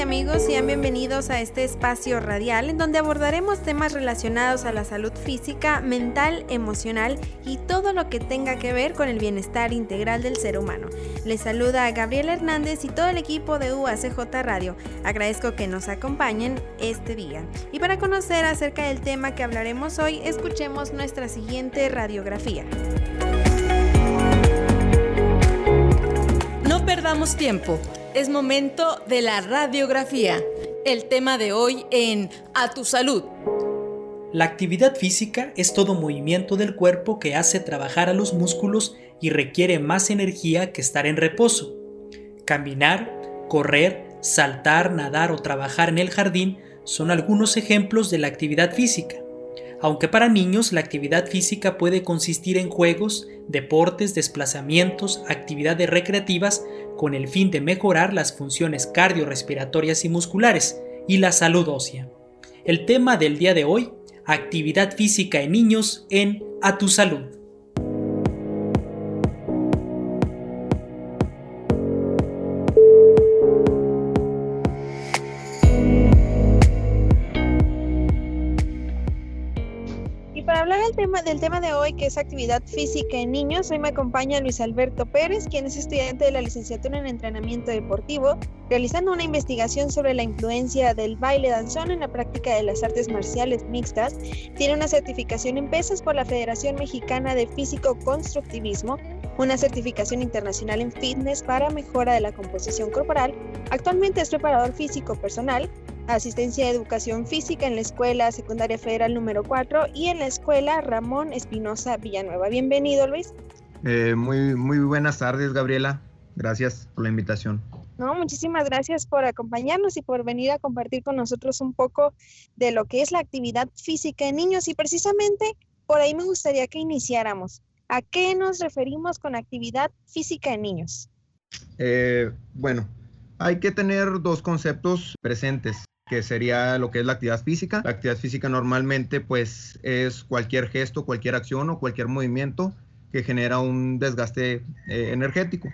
Amigos, sean bienvenidos a este espacio radial en donde abordaremos temas relacionados a la salud física, mental, emocional y todo lo que tenga que ver con el bienestar integral del ser humano. Les saluda Gabriela Hernández y todo el equipo de UACJ Radio. Agradezco que nos acompañen este día. Y para conocer acerca del tema que hablaremos hoy, escuchemos nuestra siguiente radiografía. No perdamos tiempo. Es momento de la radiografía. El tema de hoy en A tu salud. La actividad física es todo movimiento del cuerpo que hace trabajar a los músculos y requiere más energía que estar en reposo. Caminar, correr, saltar, nadar o trabajar en el jardín son algunos ejemplos de la actividad física. Aunque para niños la actividad física puede consistir en juegos, deportes, desplazamientos, actividades recreativas con el fin de mejorar las funciones cardiorrespiratorias y musculares y la salud ósea. El tema del día de hoy, actividad física en niños en A tu salud. Tema, del tema de hoy, que es actividad física en niños, hoy me acompaña Luis Alberto Pérez, quien es estudiante de la licenciatura en entrenamiento deportivo, realizando una investigación sobre la influencia del baile danzón en la práctica de las artes marciales mixtas. Tiene una certificación en pesas por la Federación Mexicana de Físico Constructivismo, una certificación internacional en fitness para mejora de la composición corporal. Actualmente es preparador físico personal asistencia de educación física en la Escuela Secundaria Federal número 4 y en la Escuela Ramón Espinosa Villanueva. Bienvenido, Luis. Eh, muy, muy buenas tardes, Gabriela. Gracias por la invitación. No, muchísimas gracias por acompañarnos y por venir a compartir con nosotros un poco de lo que es la actividad física en niños y precisamente por ahí me gustaría que iniciáramos. ¿A qué nos referimos con actividad física en niños? Eh, bueno, hay que tener dos conceptos presentes que sería lo que es la actividad física. La actividad física normalmente pues es cualquier gesto, cualquier acción o cualquier movimiento que genera un desgaste eh, energético.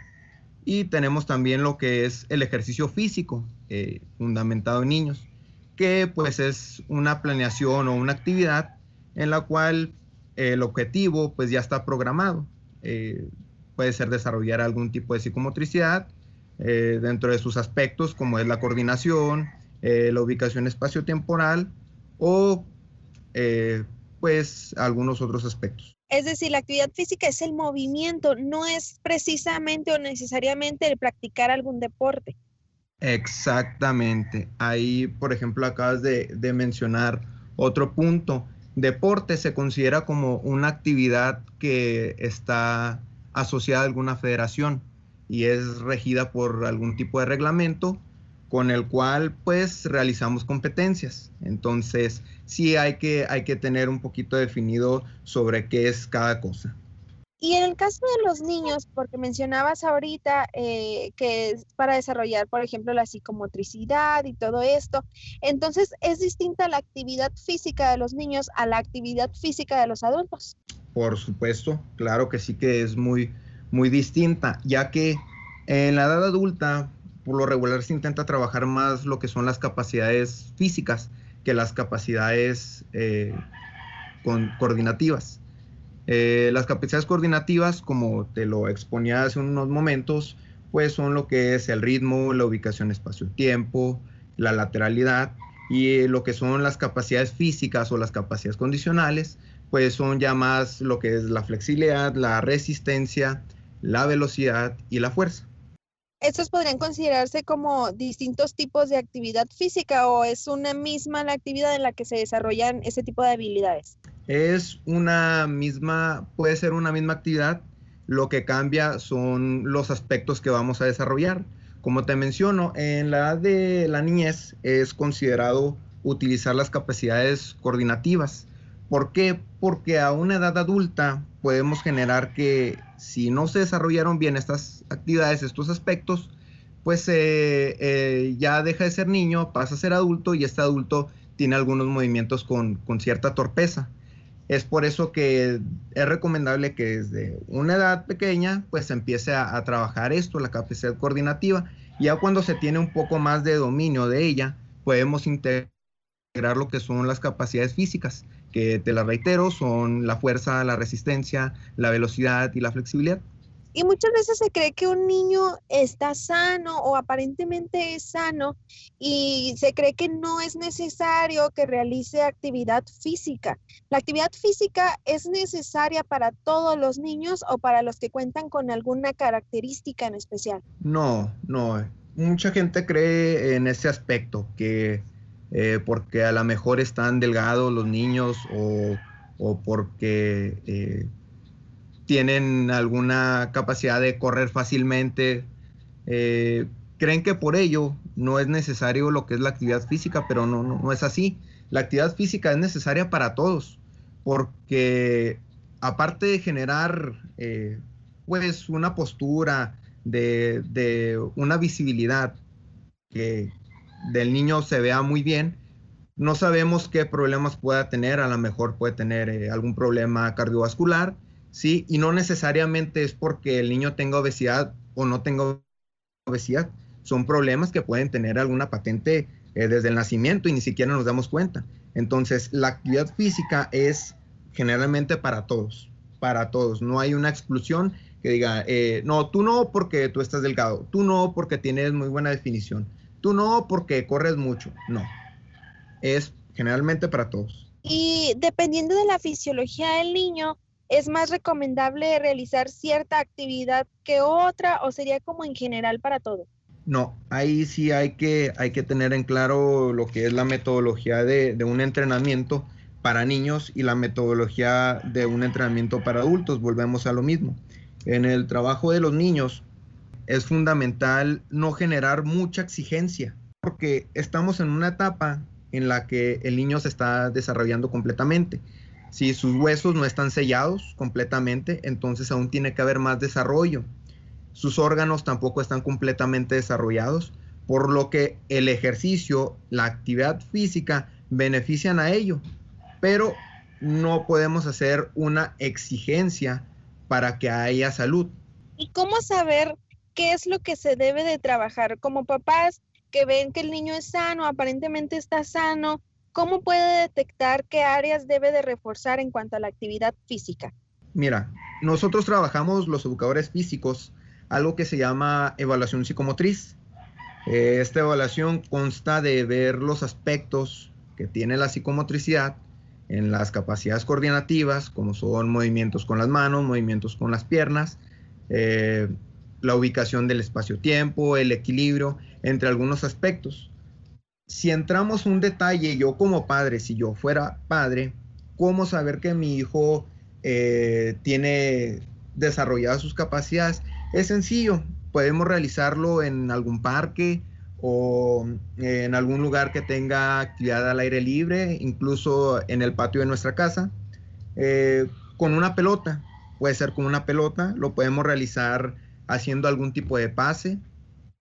Y tenemos también lo que es el ejercicio físico, eh, fundamentado en niños, que pues es una planeación o una actividad en la cual el objetivo pues ya está programado. Eh, puede ser desarrollar algún tipo de psicomotricidad dentro de sus aspectos como es la coordinación, eh, la ubicación espacio-temporal o eh, pues algunos otros aspectos. Es decir, la actividad física es el movimiento, no es precisamente o necesariamente el practicar algún deporte. Exactamente. Ahí, por ejemplo, acabas de, de mencionar otro punto. Deporte se considera como una actividad que está asociada a alguna federación y es regida por algún tipo de reglamento con el cual pues realizamos competencias. Entonces sí hay que, hay que tener un poquito definido sobre qué es cada cosa. Y en el caso de los niños, porque mencionabas ahorita eh, que es para desarrollar, por ejemplo, la psicomotricidad y todo esto, entonces es distinta la actividad física de los niños a la actividad física de los adultos. Por supuesto, claro que sí que es muy, muy distinta, ya que en la edad adulta por lo regular se intenta trabajar más lo que son las capacidades físicas que las capacidades eh, coordinativas. Eh, las capacidades coordinativas, como te lo exponía hace unos momentos, pues son lo que es el ritmo, la ubicación espacio-tiempo, la lateralidad y lo que son las capacidades físicas o las capacidades condicionales, pues son ya más lo que es la flexibilidad, la resistencia, la velocidad y la fuerza estos podrían considerarse como distintos tipos de actividad física o es una misma la actividad en la que se desarrollan ese tipo de habilidades? Es una misma, puede ser una misma actividad, lo que cambia son los aspectos que vamos a desarrollar. Como te menciono, en la edad de la niñez es considerado utilizar las capacidades coordinativas. ¿Por qué? Porque a una edad adulta podemos generar que si no se desarrollaron bien estas actividades, estos aspectos, pues eh, eh, ya deja de ser niño, pasa a ser adulto y este adulto tiene algunos movimientos con, con cierta torpeza. Es por eso que es recomendable que desde una edad pequeña pues empiece a, trabajar esto, la capacidad coordinativa. Ya cuando se tiene un poco más de dominio de ella, podemos integrar lo que son las capacidades físicas, que te las reitero, son la fuerza, la resistencia, la velocidad y la flexibilidad. Y muchas veces se cree que un niño está sano o aparentemente es sano y se cree que no es necesario que realice actividad física. ¿La actividad física es necesaria para todos los niños o para los que cuentan con alguna característica en especial? No, no. Mucha gente cree en ese aspecto, que eh, porque a lo mejor están delgados los niños o, porque... Eh, tienen alguna capacidad de correr fácilmente, eh, creen que por ello no es necesario lo que es la actividad física, pero no, no, es así. La actividad física es necesaria para todos, porque aparte de generar pues una postura, de, una visibilidad que del niño se vea muy bien, no sabemos qué problemas pueda tener, a lo mejor puede tener eh, algún problema cardiovascular, ¿sí? Y no necesariamente es porque el niño tenga obesidad o no tenga obesidad. Son problemas que pueden tener alguna patente eh, desde el nacimiento y ni siquiera nos damos cuenta. Entonces, la actividad física es generalmente para todos, para todos. No hay una exclusión que diga, eh, no, tú no porque tú estás delgado, tú no porque tienes muy buena definición, tú no porque corres mucho. No, es generalmente para todos. Y dependiendo de la fisiología del niño, ¿Es más recomendable realizar cierta actividad que otra o sería como en general para todo? No, ahí sí hay que, hay que tener en claro lo que es la metodología de, de un entrenamiento para niños y la metodología de un entrenamiento para adultos. Volvemos a lo mismo. En el trabajo de los niños es fundamental no generar mucha exigencia porque estamos en una etapa en la que el niño se está desarrollando completamente. Si sus huesos no están sellados completamente, entonces aún tiene que haber más desarrollo. Sus órganos tampoco están completamente desarrollados, por lo que el ejercicio, la actividad física benefician a ello, pero no podemos hacer una exigencia para que haya salud. ¿Y cómo saber qué es lo que se debe de trabajar? Como papás que ven que el niño es sano, aparentemente está sano, ¿Cómo puede detectar qué áreas debe de reforzar en cuanto a la actividad física? Mira, nosotros trabajamos los educadores físicos algo que se llama evaluación psicomotriz. Eh, esta evaluación consta de ver los aspectos que tiene la psicomotricidad en las capacidades coordinativas, como son movimientos con las manos, movimientos con las piernas, eh, la ubicación del espacio-tiempo, el equilibrio, entre algunos aspectos si entramos un detalle, yo como padre, si yo fuera padre, ¿cómo saber que mi hijo eh, tiene desarrolladas sus capacidades? Es sencillo, podemos realizarlo en algún parque o en algún lugar que tenga actividad al aire libre, incluso en el patio de nuestra casa, eh, con una pelota. Puede ser con una pelota, lo podemos realizar haciendo algún tipo de pase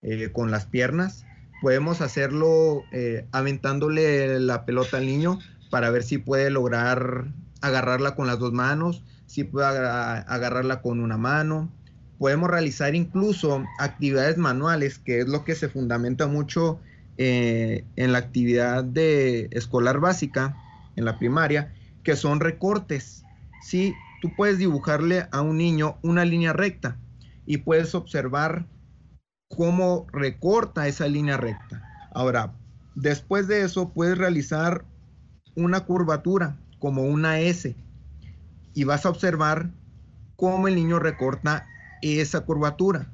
eh, con las piernas podemos hacerlo eh, aventándole la pelota al niño para ver si puede lograr agarrarla con las dos manos, si puede agarrarla con una mano. Podemos realizar incluso actividades manuales, que es lo que se fundamenta mucho eh, en la actividad de escolar básica, en la primaria, que son recortes. Si tú puedes dibujarle a un niño una línea recta y puedes observar cómo recorta esa línea recta. Ahora, después de eso puedes realizar una curvatura como una S y vas a observar cómo el niño recorta esa curvatura.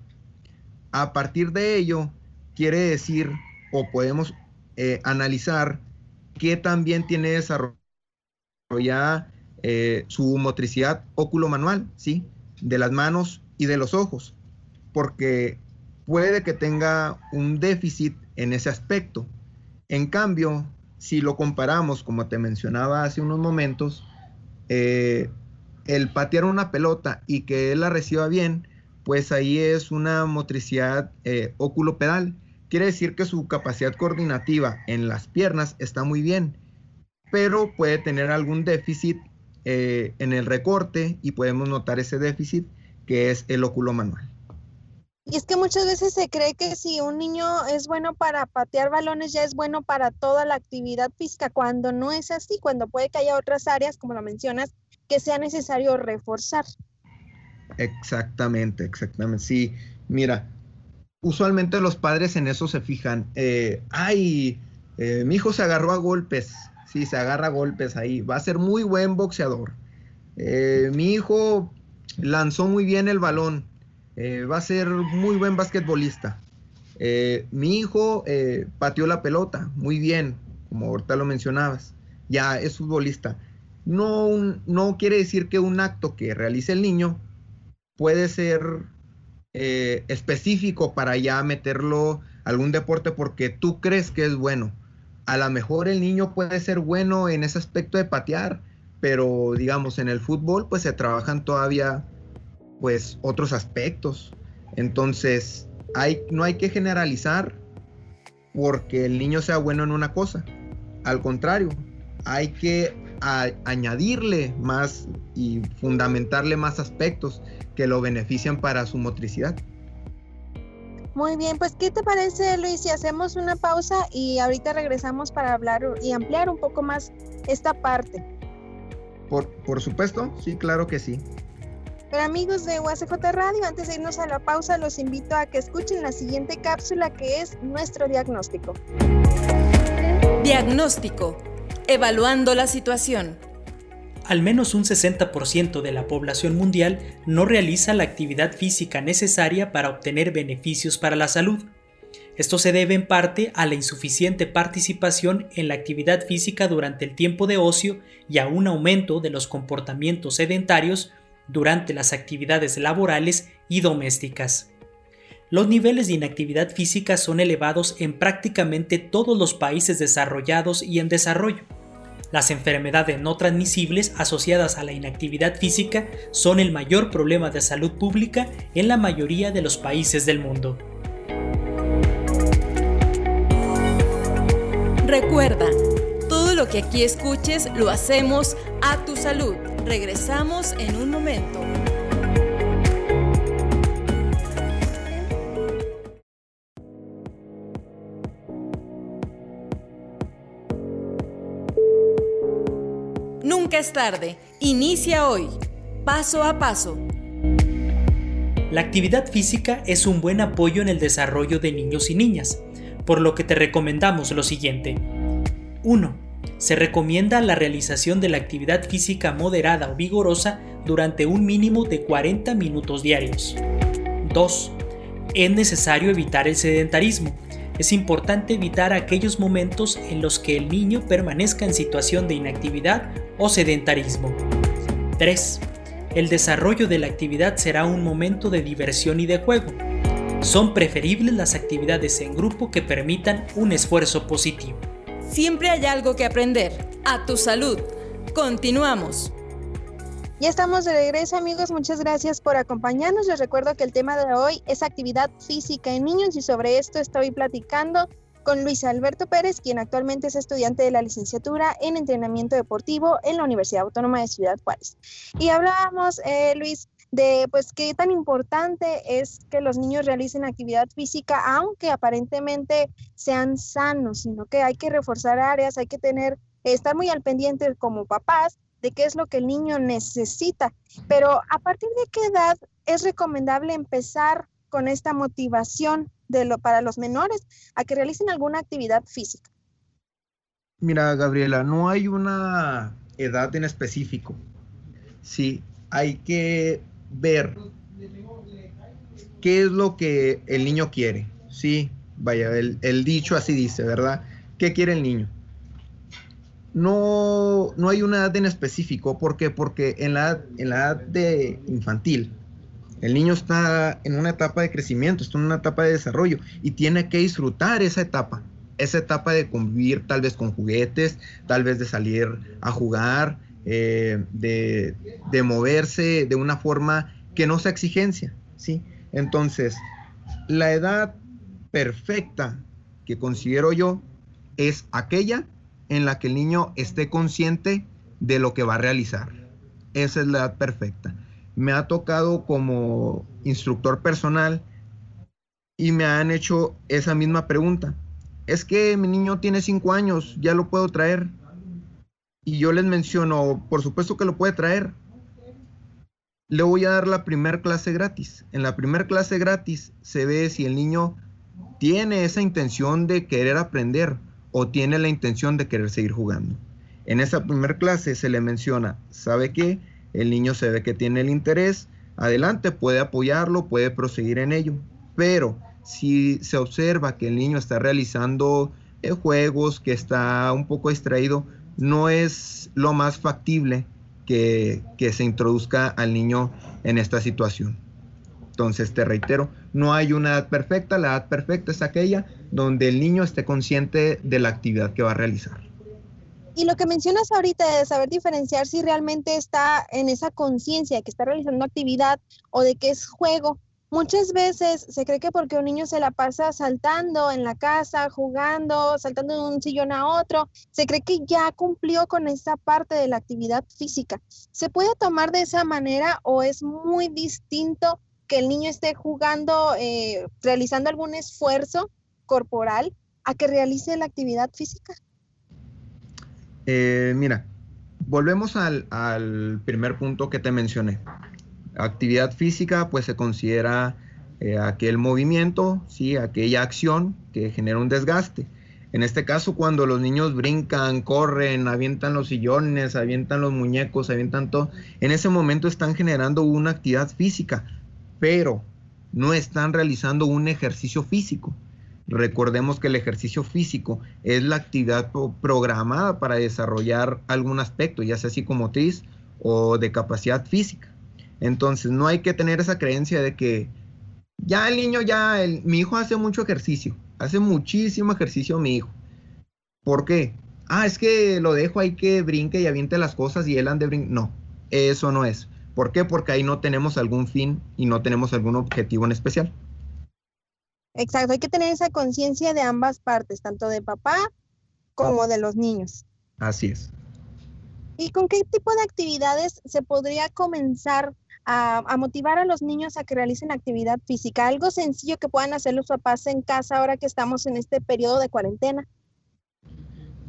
A partir de ello, quiere decir o podemos eh, analizar que también tiene desarrollada eh, su motricidad óculo-manual, ¿sí? De las manos y de los ojos, porque puede que tenga un déficit en ese aspecto. En cambio, si lo comparamos, como te mencionaba hace unos momentos, eh, el patear una pelota y que él la reciba bien, pues ahí es una motricidad eh, oculopedal. Quiere decir que su capacidad coordinativa en las piernas está muy bien, pero puede tener algún déficit eh, en el recorte y podemos notar ese déficit que es el óculo manual. Y es que muchas veces se cree que si un niño es bueno para patear balones, ya es bueno para toda la actividad física, cuando no es así, cuando puede que haya otras áreas, como lo mencionas, que sea necesario reforzar. Exactamente, exactamente. Sí, mira, usualmente los padres en eso se fijan. Eh, ay, eh, mi hijo se agarró a golpes. Sí, se agarra a golpes ahí. Va a ser muy buen boxeador. Eh, mi hijo lanzó muy bien el balón. va a ser muy buen basquetbolista. mi hijo pateó la pelota muy bien, como ahorita lo mencionabas. Ya es futbolista. No, no quiere decir que un acto que realice el niño puede ser eh, específico para ya meterlo a algún deporte porque tú crees que es bueno. A lo mejor el niño puede ser bueno en ese aspecto de patear, pero digamos en el fútbol pues se trabajan todavía pues otros aspectos. Entonces hay, no hay que generalizar porque el niño sea bueno en una cosa. Al contrario, hay que añadirle más y fundamentarle más aspectos que lo benefician para su motricidad. Muy bien, pues ¿qué te parece Luis si hacemos una pausa y ahorita regresamos para hablar y ampliar un poco más esta parte? Por, por supuesto, sí, claro que sí. Pero amigos de UACJ Radio, antes de irnos a la pausa, los invito a que escuchen la siguiente cápsula que es nuestro diagnóstico. Diagnóstico. Evaluando la situación al menos un 60% de la población mundial no realiza la actividad física necesaria para obtener beneficios para la salud. Esto se debe en parte a la insuficiente participación en la actividad física durante el tiempo de ocio y a un aumento de los comportamientos sedentarios durante las actividades laborales y domésticas. Los niveles de inactividad física son elevados en prácticamente todos los países desarrollados y en desarrollo. Las enfermedades no transmisibles asociadas a la inactividad física son el mayor problema de salud pública en la mayoría de los países del mundo. Recuerda, todo lo que aquí escuches lo hacemos a tu salud. Regresamos en un momento. Nunca es tarde. Inicia hoy. Paso a paso. La actividad física es un buen apoyo en el desarrollo de niños y niñas, por lo que te recomendamos lo siguiente. 1. Se recomienda la realización de la actividad física moderada o vigorosa durante un mínimo de 40 minutos diarios. 2. Es necesario evitar el sedentarismo, es importante evitar aquellos momentos en los que el niño permanezca en situación de inactividad o sedentarismo. 3. El desarrollo de la actividad será un momento de diversión y de juego. Son preferibles las actividades en grupo que permitan un esfuerzo positivo. Siempre hay algo que aprender. A tu salud. Continuamos. Ya estamos de regreso amigos, muchas gracias por acompañarnos. Les recuerdo que el tema de hoy es actividad física en niños y sobre esto estoy platicando con Luis Alberto Pérez, quien actualmente es estudiante de la licenciatura en entrenamiento deportivo en la Universidad Autónoma de Ciudad Juárez. Y hablábamos, eh, Luis, de pues qué tan importante es que los niños realicen actividad física, aunque aparentemente sean sanos, sino que hay que reforzar áreas, hay que tener, estar muy al pendiente como papás de qué es lo que el niño necesita. Pero a partir de qué edad es recomendable empezar con esta motivación de lo, para los menores a que realicen alguna actividad física? Mira, Gabriela, no hay una edad en específico. Sí, hay que ver qué es lo que el niño quiere. Sí, vaya, el, dicho así dice, ¿verdad? ¿Qué quiere el niño? no, no hay una edad en específico. ¿Por qué? Porque en la, en la edad de infantil, El niño está en una etapa de crecimiento, está en una etapa de desarrollo y tiene que disfrutar esa etapa, esa etapa de convivir tal vez con juguetes, tal vez de salir a jugar, eh, de, de, moverse de una forma que no sea exigencia, ¿sí? Entonces, la edad perfecta que considero yo es aquella en la que el niño esté consciente de lo que va a realizar. Esa es la edad perfecta. Me ha tocado como instructor personal y me han hecho esa misma pregunta. Es que mi niño tiene cinco años, ya lo puedo traer. Y yo les menciono, por supuesto que lo puede traer. Le voy a dar la primera clase gratis. En la primera clase gratis se ve si el niño tiene esa intención de querer aprender o tiene la intención de querer seguir jugando. En esa primera clase se le menciona, ¿sabe qué? El niño se ve que tiene el interés, adelante, puede apoyarlo, puede proseguir en ello. Pero si se observa que el niño está realizando eh, juegos, que está un poco distraído, no es lo más factible que, que se introduzca al niño en esta situación. Entonces, te reitero, no hay una edad perfecta, la edad perfecta es aquella donde el niño esté consciente de la actividad que va a realizar. Y lo que mencionas ahorita de saber diferenciar si realmente está en esa conciencia de que está realizando actividad o de que es juego. Muchas veces se cree que porque un niño se la pasa saltando en la casa, jugando, saltando de un sillón a otro, se cree que ya cumplió con esa parte de la actividad física. ¿Se puede tomar de esa manera o es muy distinto que el niño esté jugando, eh, realizando algún esfuerzo corporal a que realice la actividad física? Eh, mira, volvemos al, primer punto que te mencioné. Actividad física, pues se considera eh, aquel movimiento, ¿sí? aquella acción que genera un desgaste. En este caso, cuando los niños brincan, corren, avientan los sillones, avientan los muñecos, avientan todo, en ese momento están generando una actividad física, pero no están realizando un ejercicio físico. Recordemos que el ejercicio físico es la actividad programada para desarrollar algún aspecto, ya sea psicomotriz o de capacidad física. Entonces, no hay que tener esa creencia de que ya el niño, ya, mi hijo hace mucho ejercicio, hace muchísimo ejercicio mi hijo. ¿Por qué? Ah, es que lo dejo ahí que brinque y aviente las cosas y él ande brinque. No, eso no es. ¿Por qué? Porque ahí no tenemos algún fin y no tenemos algún objetivo en especial. Exacto, hay que tener esa conciencia de ambas partes, tanto de papá como de los niños. Así es. ¿Y con qué tipo de actividades se podría comenzar a, motivar a los niños a que realicen actividad física? Algo sencillo que puedan hacer los papás en casa ahora que estamos en este periodo de cuarentena.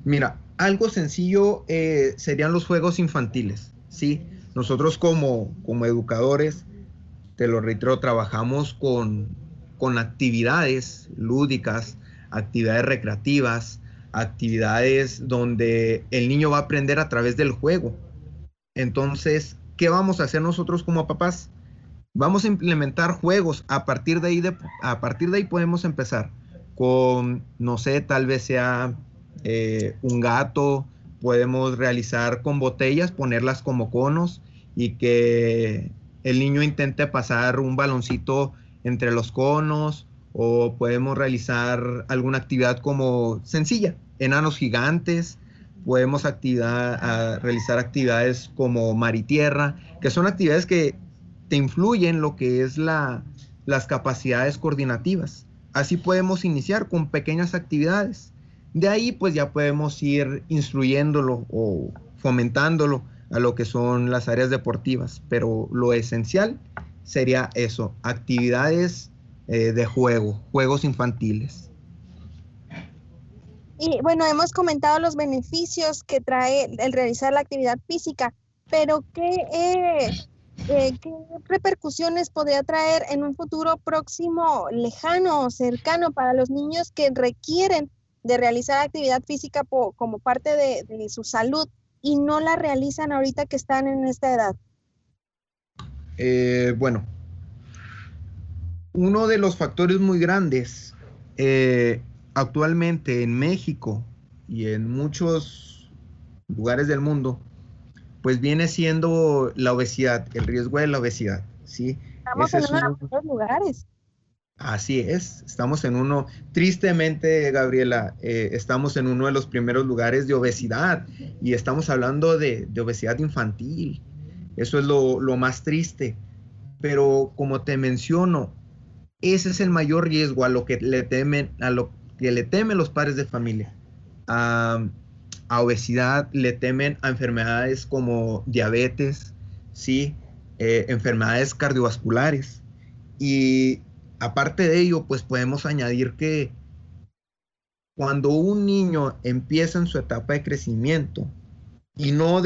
Mira, algo sencillo eh, serían los juegos infantiles, ¿sí? Nosotros como, como educadores, te lo reitero, trabajamos con, con actividades lúdicas, actividades recreativas, actividades donde el niño va a aprender a través del juego. Entonces, ¿qué vamos a hacer nosotros como papás? Vamos a implementar juegos. A partir de ahí, a partir de ahí podemos empezar con, no sé, tal vez sea eh, un gato, podemos realizar con botellas, ponerlas como conos y que el niño intente pasar un baloncito entre los conos o podemos realizar alguna actividad como sencilla, enanos gigantes, podemos actividad, realizar actividades como mar y tierra, que son actividades que te influyen lo que es la, las capacidades coordinativas. Así podemos iniciar con pequeñas actividades de ahí pues ya podemos ir instruyéndolo o fomentándolo a lo que son las áreas deportivas, pero lo esencial sería eso, actividades eh, de juego, juegos infantiles. Y bueno, hemos comentado los beneficios que trae el realizar la actividad física, pero ¿qué, eh, eh, ¿qué repercusiones podría traer en un futuro próximo, lejano o cercano para los niños que requieren de realizar actividad física como parte de, su salud y no la realizan ahorita que están en esta edad? Eh, bueno, uno de los factores muy grandes actualmente en México y en muchos lugares del mundo, pues viene siendo la obesidad, el riesgo de la obesidad, ¿sí? Estamos en uno de los lugares. Así es, estamos en uno, tristemente, Gabriela, eh, estamos en uno de los primeros lugares de obesidad y estamos hablando de, obesidad infantil. Eso es lo, más triste. Pero como te menciono, ese es el mayor riesgo a lo que le temen, a lo que le temen los padres de familia. A, obesidad, le temen a enfermedades como diabetes, sí, eh, enfermedades cardiovasculares. Y aparte de ello, pues podemos añadir que cuando un niño empieza en su etapa de crecimiento y no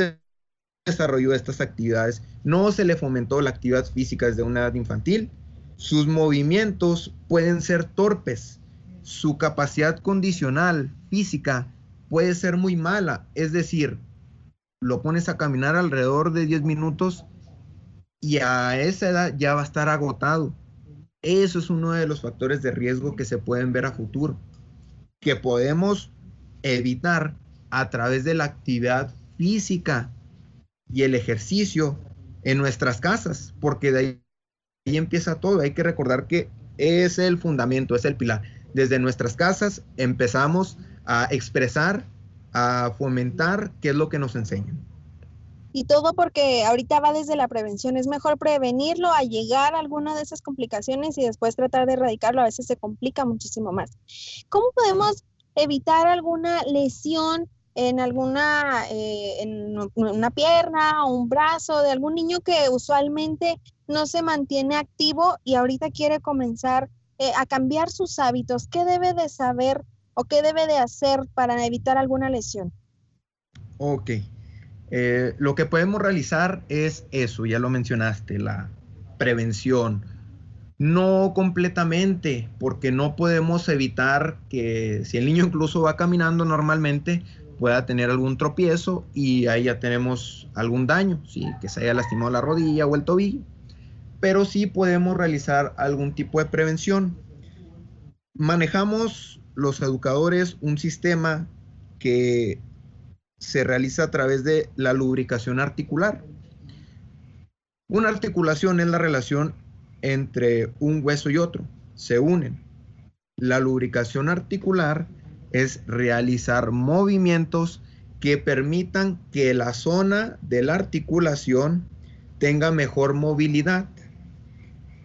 desarrolló estas actividades, no se le fomentó la actividad física desde una edad infantil, sus movimientos pueden ser torpes, su capacidad condicional física puede ser muy mala, es decir, lo pones a caminar alrededor de 10 minutos y a esa edad ya va a estar agotado eso es uno de los factores de riesgo que se pueden ver a futuro, que podemos evitar a través de la actividad física y el ejercicio en nuestras casas, porque de ahí, empieza todo. Hay que recordar que es el fundamento, es el pilar. Desde nuestras casas empezamos a expresar, a fomentar qué es lo que nos enseñan. Y todo porque ahorita va desde la prevención. Es mejor prevenirlo a llegar a alguna de esas complicaciones y después tratar de erradicarlo. A veces se complica muchísimo más. ¿Cómo podemos evitar alguna lesión en alguna, eh, en una pierna o un brazo de algún niño que usualmente no se mantiene activo y ahorita quiere comenzar eh, a cambiar sus hábitos? ¿Qué debe de saber o qué debe de hacer para evitar alguna lesión? Ok, eh, lo que podemos realizar es eso, ya lo mencionaste, la prevención. No completamente, porque no podemos evitar que si el niño incluso va caminando normalmente, pueda tener algún tropiezo y ahí ya tenemos algún daño, ¿sí? que se haya lastimado la rodilla o el tobillo. Pero sí podemos realizar algún tipo de prevención. Manejamos los educadores un sistema que se realiza a través de la lubricación articular. Una articulación es la relación entre un hueso y otro, se unen. La lubricación articular es realizar movimientos que permitan que la zona de la articulación tenga mejor movilidad.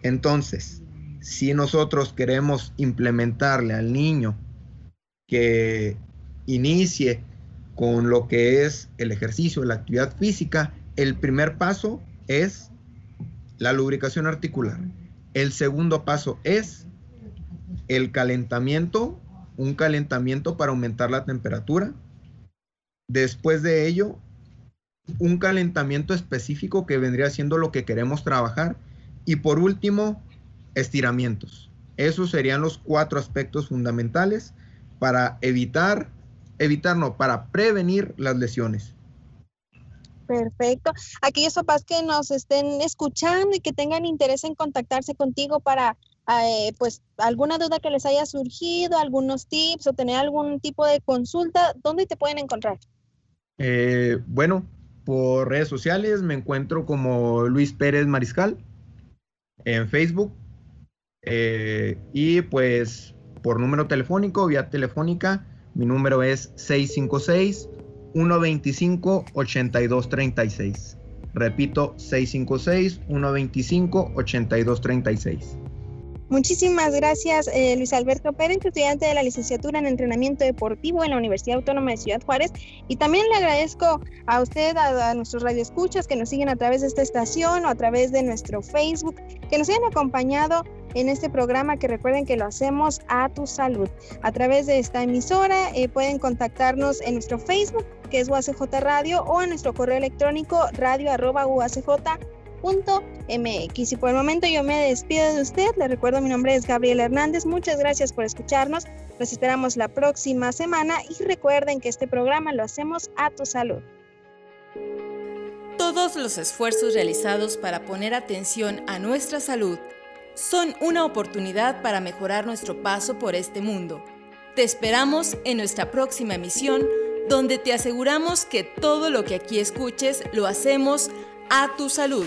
Entonces, si nosotros queremos implementarle al niño que inicie con lo que es el ejercicio, la actividad física, el primer paso es la lubricación articular. El segundo paso es el calentamiento, un calentamiento para aumentar la temperatura. Después de ello, un calentamiento específico que vendría siendo lo que queremos trabajar. Y por último, estiramientos. Esos serían los cuatro aspectos fundamentales para evitar evitar, no, para prevenir las lesiones. Perfecto. Aquellos papás que nos estén escuchando y que tengan interés en contactarse contigo para, eh, pues, alguna duda que les haya surgido, algunos tips o tener algún tipo de consulta, ¿dónde te pueden encontrar? Eh, bueno, por redes sociales me encuentro como Luis Pérez Mariscal en Facebook eh, y pues por número telefónico, vía telefónica mi número es 656-125-8236. Repito, 656-125-8236. Muchísimas gracias, eh, Luis Alberto Pérez, estudiante de la licenciatura en entrenamiento deportivo en la Universidad Autónoma de Ciudad Juárez. Y también le agradezco a usted, a, nuestros radioescuchas que nos siguen a través de esta estación o a través de nuestro Facebook, que nos hayan acompañado en este programa que recuerden que lo hacemos a tu salud. A través de esta emisora eh, pueden contactarnos en nuestro Facebook, que es UACJ Radio, o en nuestro correo electrónico radio Y por el momento yo me despido de usted. Le recuerdo mi nombre es Gabriel Hernández. Muchas gracias por escucharnos. Los esperamos la próxima semana y recuerden que este programa lo hacemos a tu salud. Todos los esfuerzos realizados para poner atención a nuestra salud son una oportunidad para mejorar nuestro paso por este mundo. Te esperamos en nuestra próxima emisión, donde te aseguramos que todo lo que aquí escuches lo hacemos a tu salud.